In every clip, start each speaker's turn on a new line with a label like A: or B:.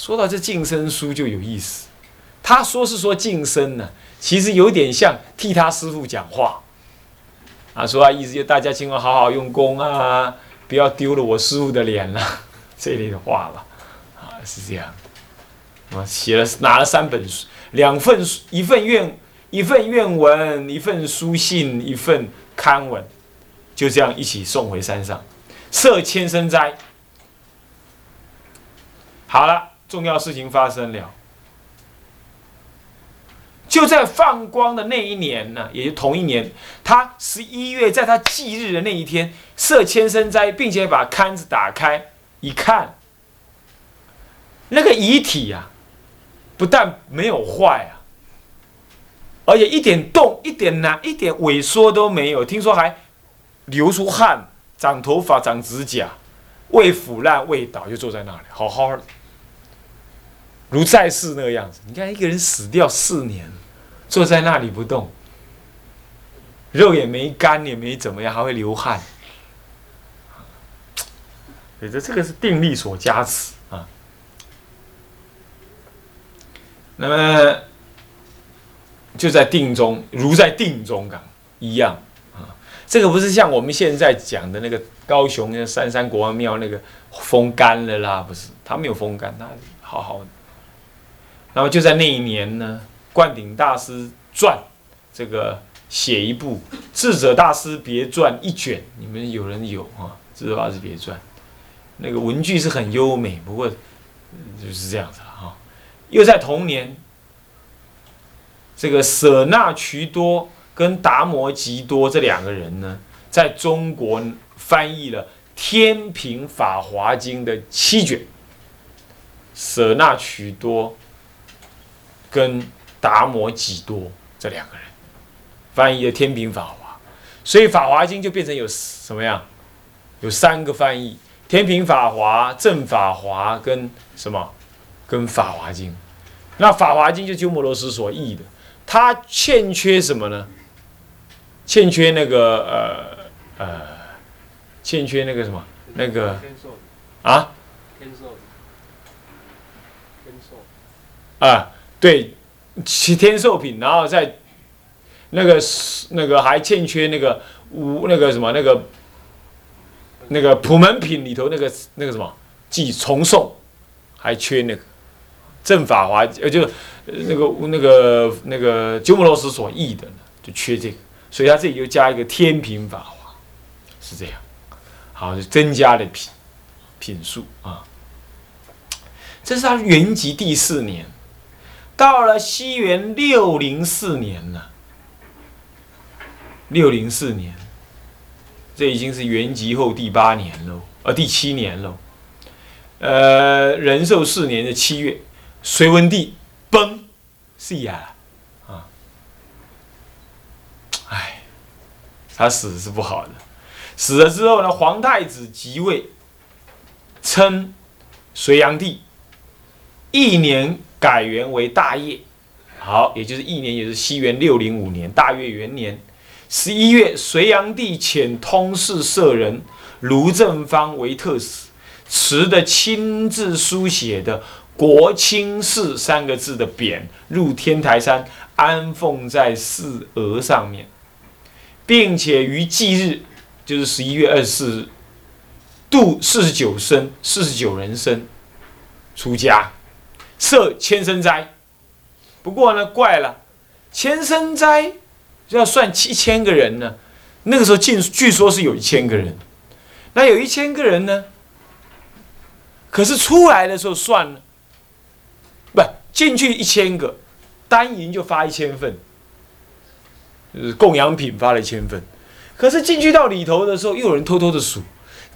A: 说到这净身书就有意思，他说是说净身呢，其实有点像替他师傅讲话，啊，说啊意思就大家千万好好用功啊，不要丢了我师傅的脸了，这类的话吧，啊，是这样。啊，写了拿了三本书，两份书一份愿一份愿文，一份书信，一份刊文，就这样一起送回山上，设千生斋。好了，重要事情发生了，就在放光的那一年呢，也就同一年，他十一月在他忌日的那一天设千生斋，并且把龛子打开一看，那个遗体呀。不但没有坏啊，而且一点动、一点难、一点萎缩都没有。听说还流出汗、长头发、长指甲，未腐烂、未倒，就坐在那里，好好的，如在世那个样子。你看一个人死掉四年，坐在那里不动，肉也没干，也没怎么样，还会流汗。觉得这个是定力所加持啊。那么就在定中，如在定中港一样啊。这个不是像我们现在讲的那个高雄那三山国王庙那个风干了啦，不是，他没有风干，他好好的。那么就在那一年呢，灌顶大师传这个写一部《智者大师别传》一卷，你们有人有啊？《智者大师别传》那个文句是很优美，不过就是这样子了哈。又在同年，这个舍那渠多跟达摩吉多这两个人呢，在中国翻译了《天平法华经》的七卷。舍那渠多跟达摩几多这两个人翻译的《天平法华》，所以《法华经》就变成有什么样？有三个翻译：《天平法华》、《正法华》跟什么？跟《法华经》，那《法华经》就鸠摩罗什所译的，它欠缺什么呢？欠缺那个呃呃，欠缺那个什么那个啊？天寿，天寿啊，对，其天寿品，然后再那个那个还欠缺那个无那个什么那个那个普门品里头那个那个什么即重诵，还缺那个。正法华呃，就那个那个那个鸠摩罗什所译的呢，就缺这个，所以他这里又加一个天平法华，是这样，好，就增加了品品数啊。这是他原籍第四年，到了西元六零四年了，六零四年，这已经是元吉后第八年喽，呃，第七年喽，呃，仁寿四年的七月。隋文帝崩，是呀，啊，哎，他死是不好的。死了之后呢，皇太子即位，称隋炀帝，一年改元为大业。好，也就是一年，也是西元六零五年大业元年十一月，隋炀帝遣通事舍人卢正方为特使，持的亲自书写的。国清寺三个字的匾入天台山，安奉在寺额上面，并且于忌日，就是十一月二十四日，度四十九生，四十九人生，出家，设千生斋。不过呢，怪了，千生斋要算七千个人呢。那个时候进，据说是有一千个人。那有一千个人呢，可是出来的时候算了。不进去一千个，单银就发一千份，就是供养品发了一千份。可是进去到里头的时候，又有人偷偷的数，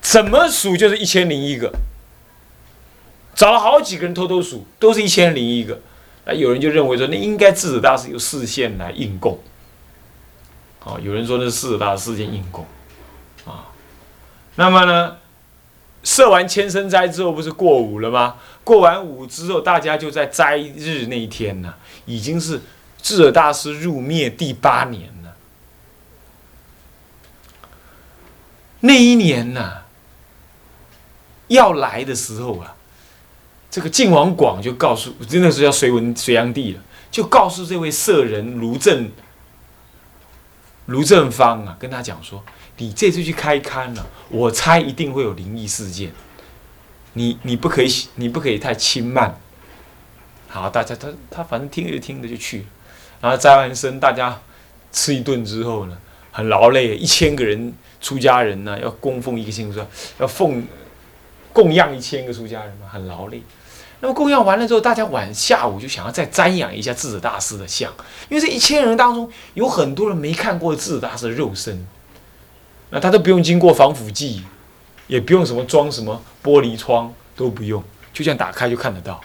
A: 怎么数就是一千零一个。找了好几个人偷偷数，都是一千零一个。那有人就认为说，那应该智者大师有视线来应供。哦，有人说那是智者大师视线应供，啊，那么呢？设完千生斋之后，不是过午了吗？过完午之后，大家就在斋日那一天呢，已经是智者大师入灭第八年了。那一年呢，要来的时候啊，这个晋王广就告诉，真的是叫隋文隋炀帝了，就告诉这位舍人卢正卢正方啊，跟他讲说，你这次去开刊了，我猜一定会有灵异事件，你你不可以你不可以太轻慢。好，大家他他反正听着听着就去了，然后摘完身，大家吃一顿之后呢，很劳累，一千个人出家人呢要供奉一个信说要奉供养一千个出家人嘛，很劳累。那么供养完了之后，大家晚下午就想要再瞻仰一下智者大师的像，因为这一千人当中有很多人没看过智者大师的肉身，那他都不用经过防腐剂，也不用什么装什么玻璃窗，都不用，就这样打开就看得到。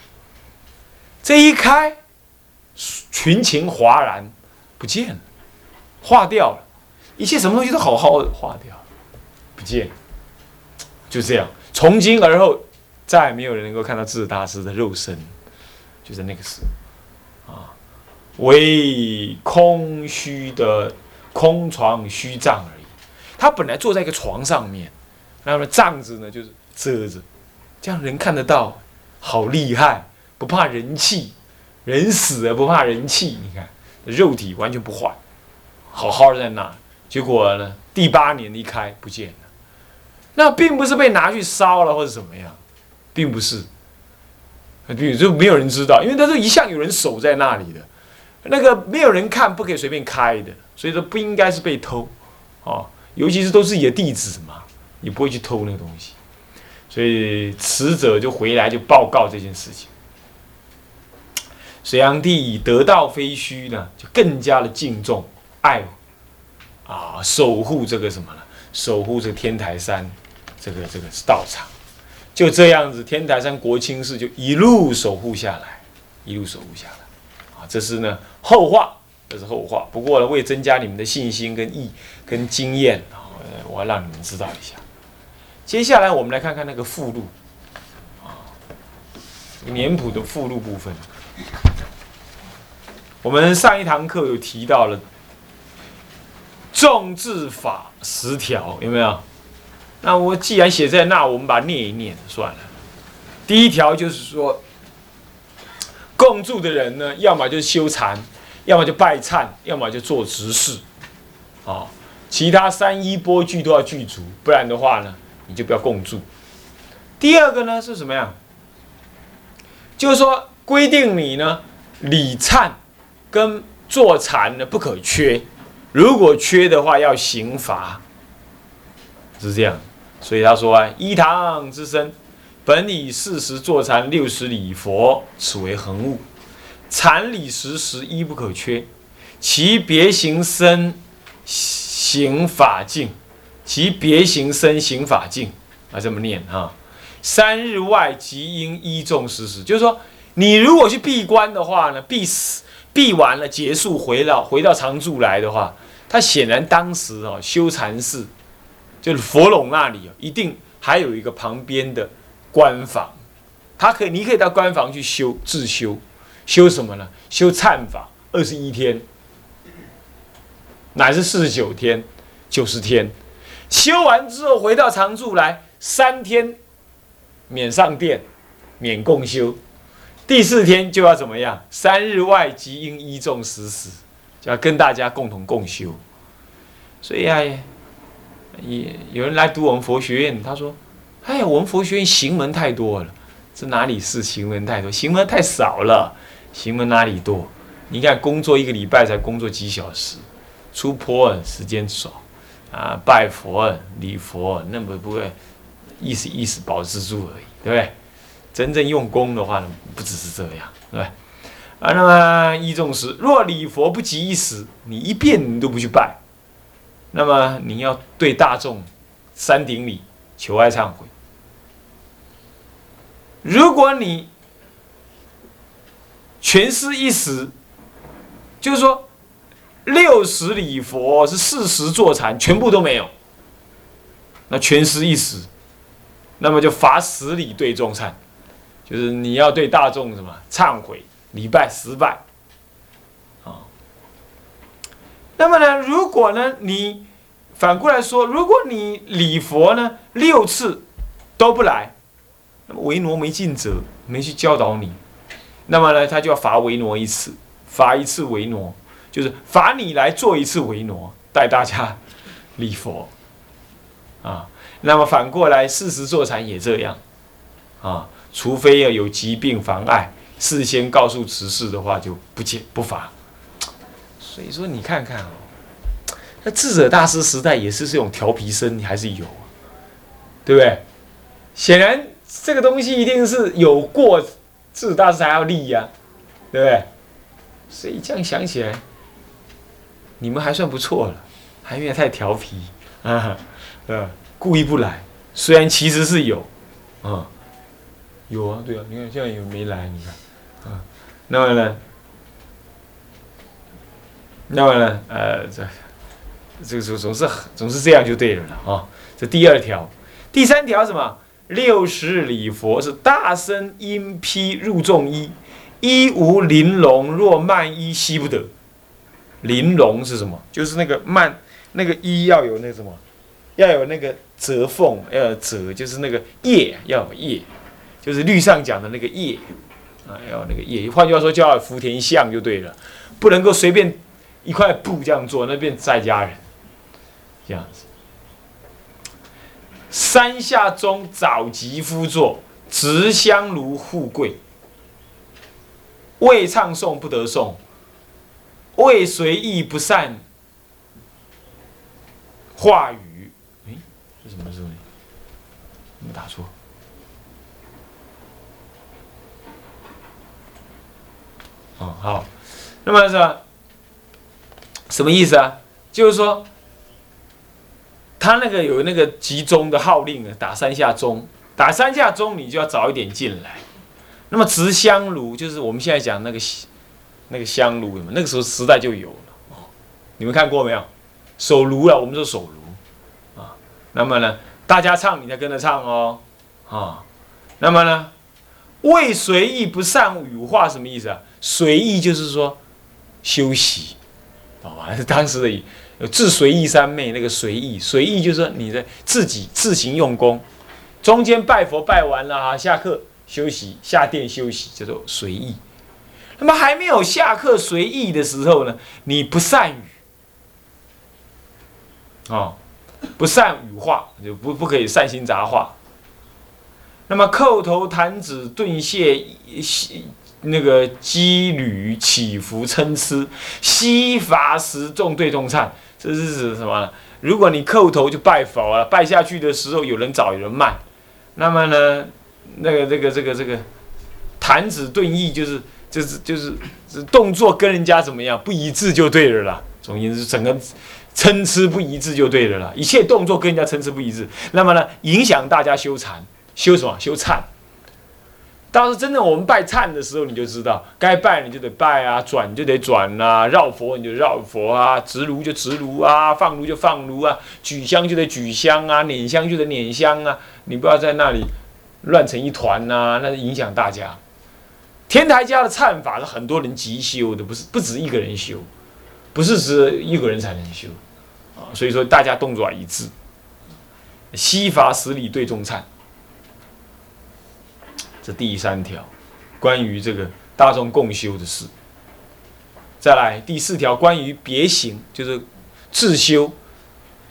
A: 这一开，群情哗然，不见了，化掉了，一切什么东西都好好的化掉，不见，就这样，从今而后。再也没有人能够看到智大师的肉身，就在那个时候，啊，为空虚的空床虚帐而已。他本来坐在一个床上面，那么帐子呢就是遮着，这样人看得到，好厉害，不怕人气，人死了不怕人气。你看，肉体完全不坏，好好的在那。结果呢，第八年离开不见了，那并不是被拿去烧了或者怎么样。并不是，比如就没有人知道，因为他是一向有人守在那里的，那个没有人看，不可以随便开的，所以说不应该是被偷，哦，尤其是都是你的弟子嘛，你不会去偷那个东西，所以死者就回来就报告这件事情。隋炀帝以得道非虚呢，就更加的敬重爱，啊，守护这个什么呢？守护这天台山，这个这个是道场。就这样子，天台山国清寺就一路守护下来，一路守护下来，啊，这是呢后话，这是后话。不过呢，为增加你们的信心跟意跟经验啊，我要让你们知道一下。接下来我们来看看那个附录，啊，年谱的附录部分。我们上一堂课有提到了众治法十条，有没有？那我既然写在那，我们把它念一念算了。第一条就是说，共住的人呢，要么就是修禅，要么就拜忏，要么就做执事，啊，其他三衣钵具都要具足，不然的话呢，你就不要共住。第二个呢是什么呀？就是说规定你呢礼忏跟坐禅呢不可缺，如果缺的话要刑罚，是这样。所以他说啊，一堂之身，本以四时坐禅，六十礼佛，此为恒物。禅礼时时一不可缺，其别行身行法境，其别行身行法境啊，这么念啊。三日外即应依众时时，就是说，你如果去闭关的话呢，闭死闭完了结束回到回到常住来的话，他显然当时啊修禅寺。就是佛龙那里一定还有一个旁边的官房，他可以，你可以到官房去修自修，修什么呢？修忏法，二十一天，乃是四十九天、九十天，修完之后回到常住来，三天免上殿，免共修，第四天就要怎么样？三日外即应依众实施，就要跟大家共同共修，所以啊。也有人来读我们佛学院，他说：“哎呀，我们佛学院行门太多了，这哪里是行门太多？行门太少了，行门哪里多？你看工作一个礼拜才工作几小时，出坡时间少，啊，拜佛礼佛那么不会意思意思保持住而已，对不对？真正用功的话呢，不只是这样，对不对？啊，那么一众时，若礼佛不及一时，你一遍你都不去拜。”那么你要对大众三顶礼求哀忏悔。如果你全失一时，就是说六十礼佛是四十坐禅，全部都没有，那全失一时，那么就罚十礼对众忏，就是你要对大众什么忏悔礼拜十拜。那么呢，如果呢，你反过来说，如果你礼佛呢六次都不来，那么为挪没尽责，没去教导你，那么呢，他就要罚为挪一次，罚一次为挪，就是罚你来做一次为挪，带大家礼佛啊。那么反过来，事实坐禅也这样啊，除非要有疾病妨碍，事先告诉执事的话，就不解不罚。所以说，你看看哦，那智者大师时代也是这种调皮声，还是有，对不对？显然这个东西一定是有过智者大师才要立呀，对不对？所以这样想起来，你们还算不错了，还没有太调皮啊，嗯。故意不来，虽然其实是有，啊，有啊，对啊，你看现在有没来？你看，啊，那么呢，那么呢，呃，这，这个时候总是总是这样就对了啊。这第二条，第三条什么？六十礼佛是大声音批入众衣，衣无玲珑，若慢衣惜不得。玲珑是什么？就是那个慢，那个衣要有那什么，要有那个。折缝要有折，就是那个叶要有叶，就是律上讲的那个叶啊，要有那个叶。换句话说，叫福田相就对了，不能够随便一块布这样做，那变在家人这样子。山下中早吉夫作，直香如富贵，未唱诵不得诵，未随意不善话语。什么时候？没打错。哦，好。那么是吧什么意思啊？就是说，他那个有那个集中的号令啊，打三下钟，打三下钟，你就要早一点进来。那么执香炉，就是我们现在讲那个那个香炉，那个时候时代就有了。哦，你们看过没有？手炉啊，我们说手炉啊。那么呢，大家唱，你才跟着唱哦，啊，那么呢，未随意不善语话什么意思啊？随意就是说休息，哦，还是？当时的自随意三昧那个随意，随意就是你的自己自行用功，中间拜佛拜完了啊，下课休息，下殿休息叫做随意。那么还没有下课随意的时候呢，你不善语，啊。不善语话，就不不可以善心杂话。那么叩头弹指顿谢，那个羁旅起伏参差，西伐时众对众颤，这是指什么？如果你叩头就拜佛了，拜下去的时候有人早有人慢，那么呢，那个这个这个这个弹指顿意就是就是就是动作跟人家怎么样不一致就对了啦。总言之，整个。参差不一致就对了啦，一切动作跟人家参差不一致，那么呢，影响大家修禅，修什么？修忏。到是真正我们拜忏的时候，你就知道，该拜你就得拜啊，转就得转啊，绕佛你就绕佛啊，直炉就直炉啊，放炉就放炉啊，举香就得举香啊，捻香就得捻香啊，你不要在那里乱成一团呐，那影响大家。天台家的忏法是很多人急修的，不是不止一个人修，不是只一个人才能修啊。所以说，大家动作一致。西法十里对众忏，这第三条，关于这个大众共修的事。再来第四条，关于别行，就是自修、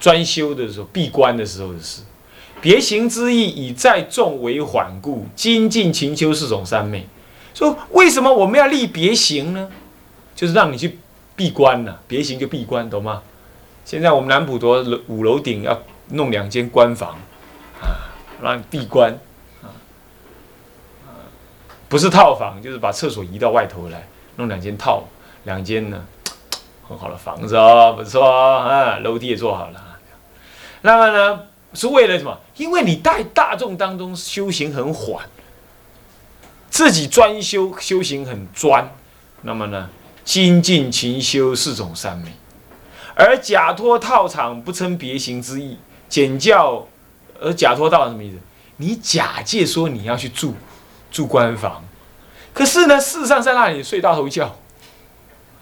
A: 专修的时候闭关的时候的事。别行之意，以在众为缓故，精进勤修四种三昧。说为什么我们要立别行呢？就是让你去闭关呢，别行就闭关，懂吗？现在我们南普陀五楼顶要弄两间关房，啊，让闭关，不是套房，就是把厕所移到外头来，弄两间套，两间呢，很好的房子哦，不错啊，楼梯也做好了。那么呢，是为了什么？因为你带大众当中修行很缓，自己专修修行很专，那么呢，精进勤修四种三昧。而假托套场不称别行之意，简教，而假托道什么意思？你假借说你要去住住官房，可是呢，事实上在那里睡大头觉，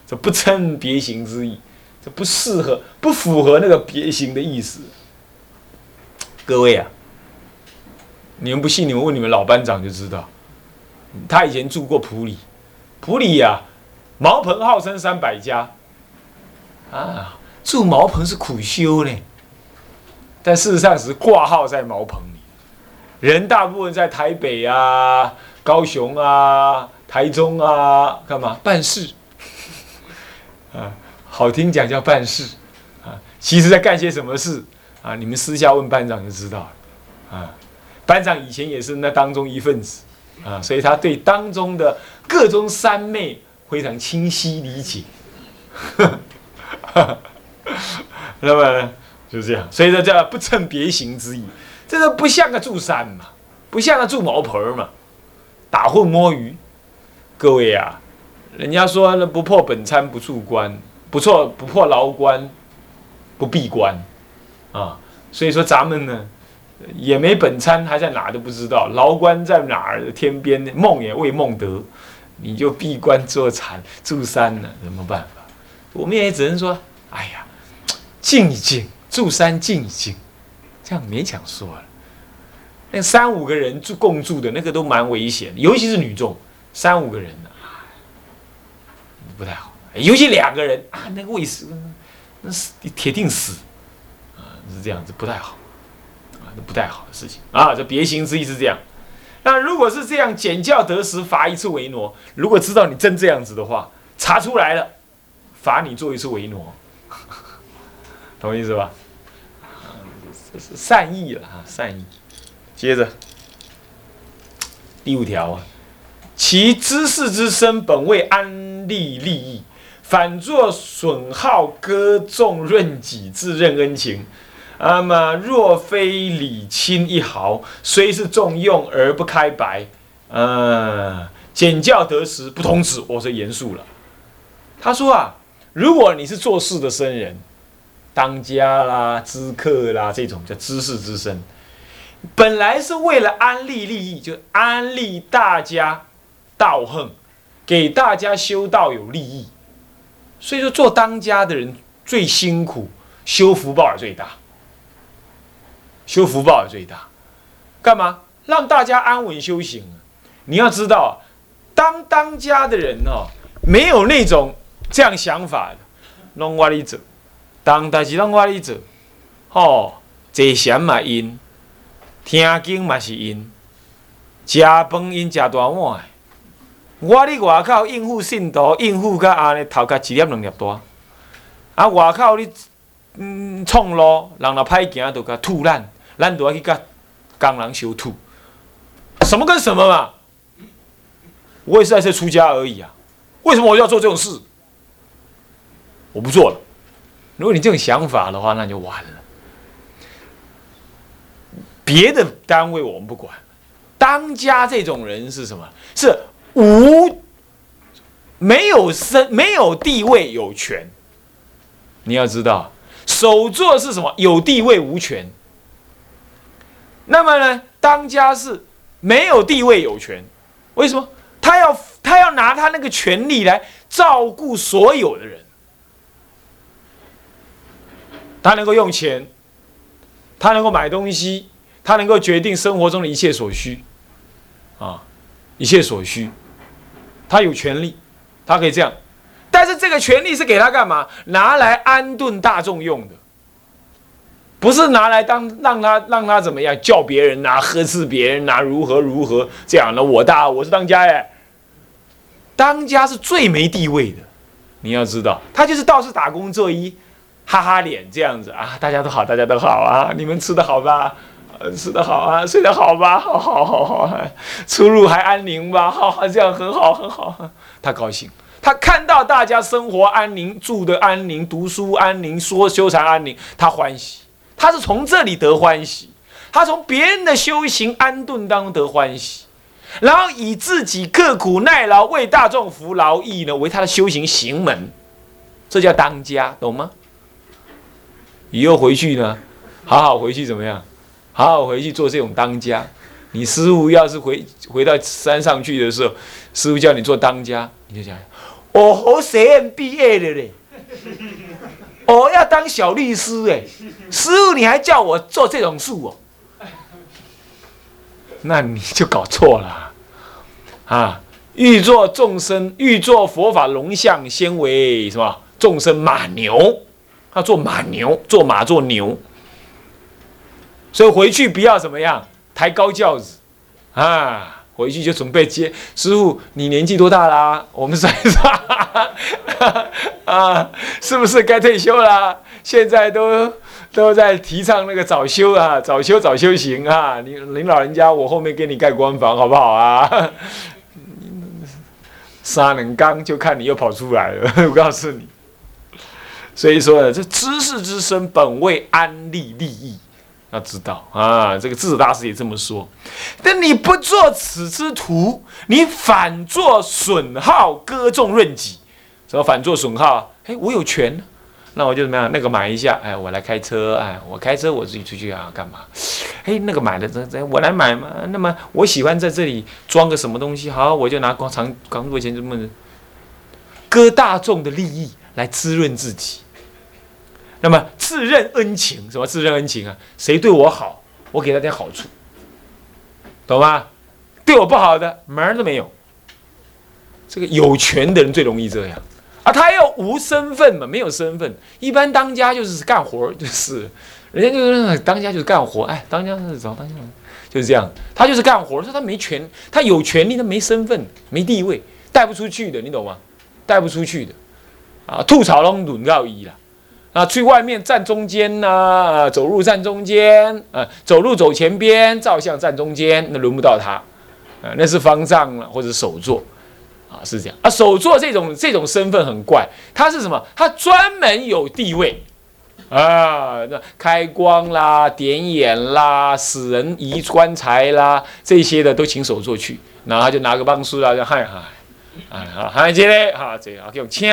A: 这不称别行之意，这不适合，不符合那个别行的意思。各位啊，你们不信，你们问你们老班长就知道，他以前住过普里，普里呀，茅棚号称三百家，啊，住茅棚是苦修呢，但事实上是挂号在茅棚，人大部分在台北啊、高雄啊、台中啊，干嘛？办事？啊，好听讲叫办事，啊，其实在干些什么事？啊，你们私下问班长就知道了，啊，班长以前也是那当中一份子，啊，所以他对当中的各种三昧非常清晰理解，那么就这样，所以说叫不称别行之意，这个不像个住山嘛，不像个住茅棚嘛，打混摸鱼，各位啊，人家说那不破本参不住关，不错不破牢关不闭关。啊，所以说咱们呢，也没本参，还在哪都不知道。牢关在哪儿？天边梦也未梦得，你就闭关坐禅住山了，怎么办法？我们也只能说，哎呀，静一静，住山静一静，这样勉强说了。那三五个人住共住的那个都蛮危险，尤其是女众，三五个人呢，不太好。尤其两个人啊，那个卫士，那是铁定死。啊是这样子不太好，啊，那不太好的事情啊。这别行之意是这样。那如果是这样，减教得时罚一次为挪。如果知道你真这样子的话，查出来了，罚你做一次为挪，懂意思吧？善意了啊，善意。接着第五条啊，其知识之身本为安利利益，反作损耗歌颂润己，自认恩情。那么，若非礼轻一毫，虽是重用而不开白，嗯，简教得时不通知，我是严肃了。他说啊，如果你是做事的僧人，当家啦、知客啦这种叫知识之身，本来是为了安利利益，就安利大家道行，给大家修道有利益。所以说，做当家的人最辛苦，修福报也最大。修福报也最大，干嘛让大家安稳修行？你要知道，当当家的人哦，没有那种这样想法的，弄我哩走，当代志拢我哩走，吼，坐禅嘛因，听经嘛是因，食饭因食大碗，我哩外口应付信徒，应付甲安尼头壳一粒两粒大，啊外口你嗯创路，人若歹行，就甲吐烂。咱都要去跟刚狼修吐，什么跟什么嘛？我也是在这出家而已啊，为什么我要做这种事？我不做了。如果你这种想法的话，那就完了。别的单位我们不管，当家这种人是什么？是无没有身、没有地位、有权。你要知道，首座是什么？有地位无权。那么呢，当家是没有地位有权，为什么？他要他要拿他那个权利来照顾所有的人，他能够用钱，他能够买东西，他能够决定生活中的一切所需，啊，一切所需，他有权利，他可以这样，但是这个权利是给他干嘛？拿来安顿大众用的。不是拿来当让他让他怎么样叫别人呐呵斥别人呐如何如何这样的我大我是当家哎，当家是最没地位的，你要知道他就是到处打工做衣，哈哈脸这样子啊大家都好大家都好啊你们吃的好吧，吃的好啊睡得好吧好好好好出入还安宁吧好好这样很好很好他高兴他看到大家生活安宁住的安宁读书安宁说修禅安宁他欢喜。他是从这里得欢喜，他从别人的修行安顿当中得欢喜，然后以自己刻苦耐劳为大众服劳役呢为他的修行行门，这叫当家，懂吗？以后回去呢，好好回去怎么样？好好回去做这种当家。你师傅要是回回到山上去的时候，师傅叫你做当家，你就讲，我好学院毕业的嘞。我要当小律师哎，师傅你还叫我做这种事哦？那你就搞错了。啊，欲做众生，欲做佛法龙象，先为什么？众生马牛，他做马牛，做马做牛，所以回去不要怎么样，抬高轿子啊，回去就准备接师傅。你年纪多大啦？我们算一算啊，是不是该退休啦？现在都都在提倡那个早修啊，早修早修行啊。你您老人家，我后面给你盖官房好不好啊？杀人刚就看你又跑出来了，我告诉你。所以说呢，这知识之身本为安利利益，要知道啊。这个智者大师也这么说。但你不做此之徒，你反作损耗，歌众润己。什么反作损耗？哎，我有权，那我就怎么样？那个买一下，哎，我来开车，哎，我开车我自己出去啊，干嘛？哎，那个买的这这我来买嘛。那么我喜欢在这里装个什么东西，好，我就拿广场广多钱这么割大众的利益来滋润自己。那么自认恩情，什么自认恩情啊？谁对我好，我给他点好处，懂吗？对我不好的，门儿都没有。这个有权的人最容易这样啊！他又无身份嘛，没有身份。一般当家就是干活就是人家就是当家就是干活，哎，当家是找当家，就是这样。他就是干活说他没权，他有权利，他没身份，没地位，带不出去的，你懂吗？带不出去的啊！吐槽龙轮到一了。啊，去外面站中间呐，走路站中间，啊，走路走前边，照相站中间，那轮不到他，啊，那是方丈了或者首座，啊，是这样啊，首座这种这种身份很怪，他是什么？他专门有地位，啊，那开光啦、点眼啦、死人移棺材啦，这些的都请首座去，然后就拿个棒书啦，就嗨嗨。啊，好，还有这个，哈，这啊，用请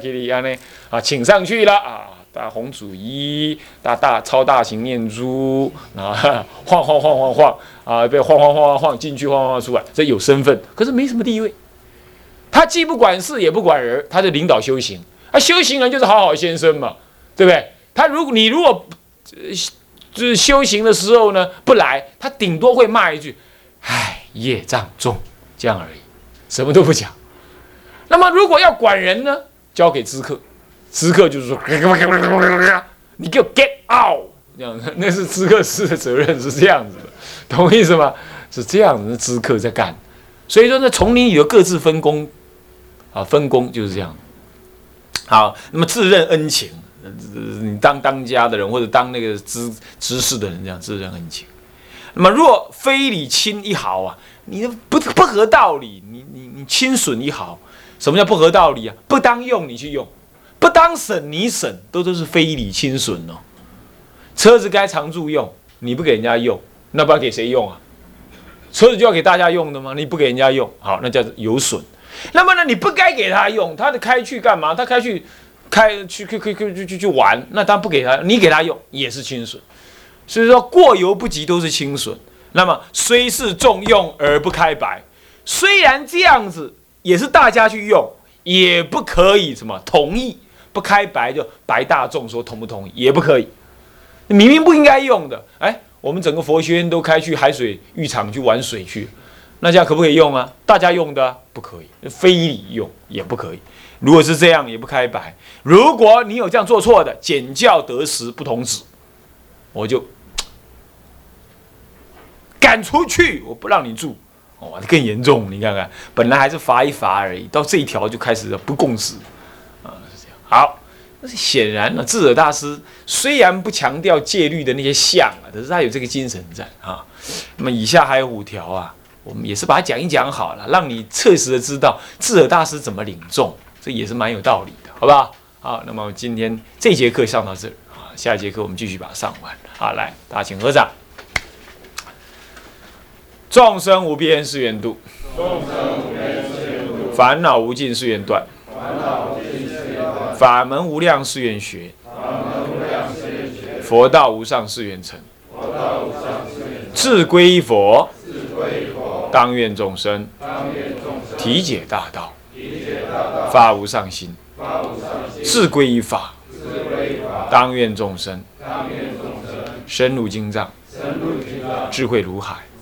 A: 给你安尼啊，请上去了啊，大红主衣，大大超大型念珠，啊，晃晃晃晃晃啊，被晃晃晃晃晃进去，晃晃出来，这有身份，可是没什么地位。他既不管事，也不管人，他是领导修行。啊，修行人就是好好先生嘛，对不对？他如果你如果就是修行的时候呢不来，他顶多会骂一句，唉，业障重，这样而已。什么都不讲，那么如果要管人呢，交给知客，知客就是说，你给我 get out，这样，那是知客师的责任是这样子的，懂我意思吗？是这样子，知客在干，所以说呢，丛林里有各自分工，啊，分工就是这样。好，那么自认恩情，你当当家的人或者当那个知知识的人，这样自认恩情。那么若非礼亲一毫啊。你不不合道理，你轻损一毫，什么叫不合道理啊？不当用你去用，不当省你省，都都是非礼轻损哦。车子该常住用，你不给人家用，那不要给谁用啊？车子就要给大家用的吗？你不给人家用，好，那叫有损。那么呢，你不该给他用，他的开去干嘛？他开去开去去去去去去玩，那他不给他，你给他用也是轻损。所以说过犹不及都是轻损。那么虽是重用而不开白，虽然这样子也是大家去用，也不可以什么同意不开白就白大众说同不同意也不可以，明明不应该用的，哎，我们整个佛学院都开去海水浴场去玩水去，那这样可不可以用啊？大家用的不可以，非礼用也不可以。如果是这样也不开白，如果你有这样做错的，简教得时不同止，我就。赶出去！我不让你住，哦，更严重。你看看，本来还是罚一罚而已，到这一条就开始不共识，啊，是这样。好，那是显然呢，智者大师虽然不强调戒律的那些相啊，可是他有这个精神在啊。那么以下还有五条啊，我们也是把它讲一讲好了，让你切实的知道智者大师怎么领众，这也是蛮有道理的，好不好？好，那么今天这节课上到这儿啊，下一节课我们继续把它上完。好，来，大家请合掌。众生无边誓愿度，烦恼无尽誓愿断，法门无量誓愿学，佛道无上誓愿成，志归佛，当愿众生体解大道，发无上心，志归法，当愿众生深入经藏，智慧如海。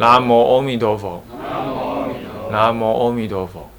A: 南无阿弥陀佛。南无阿弥陀佛。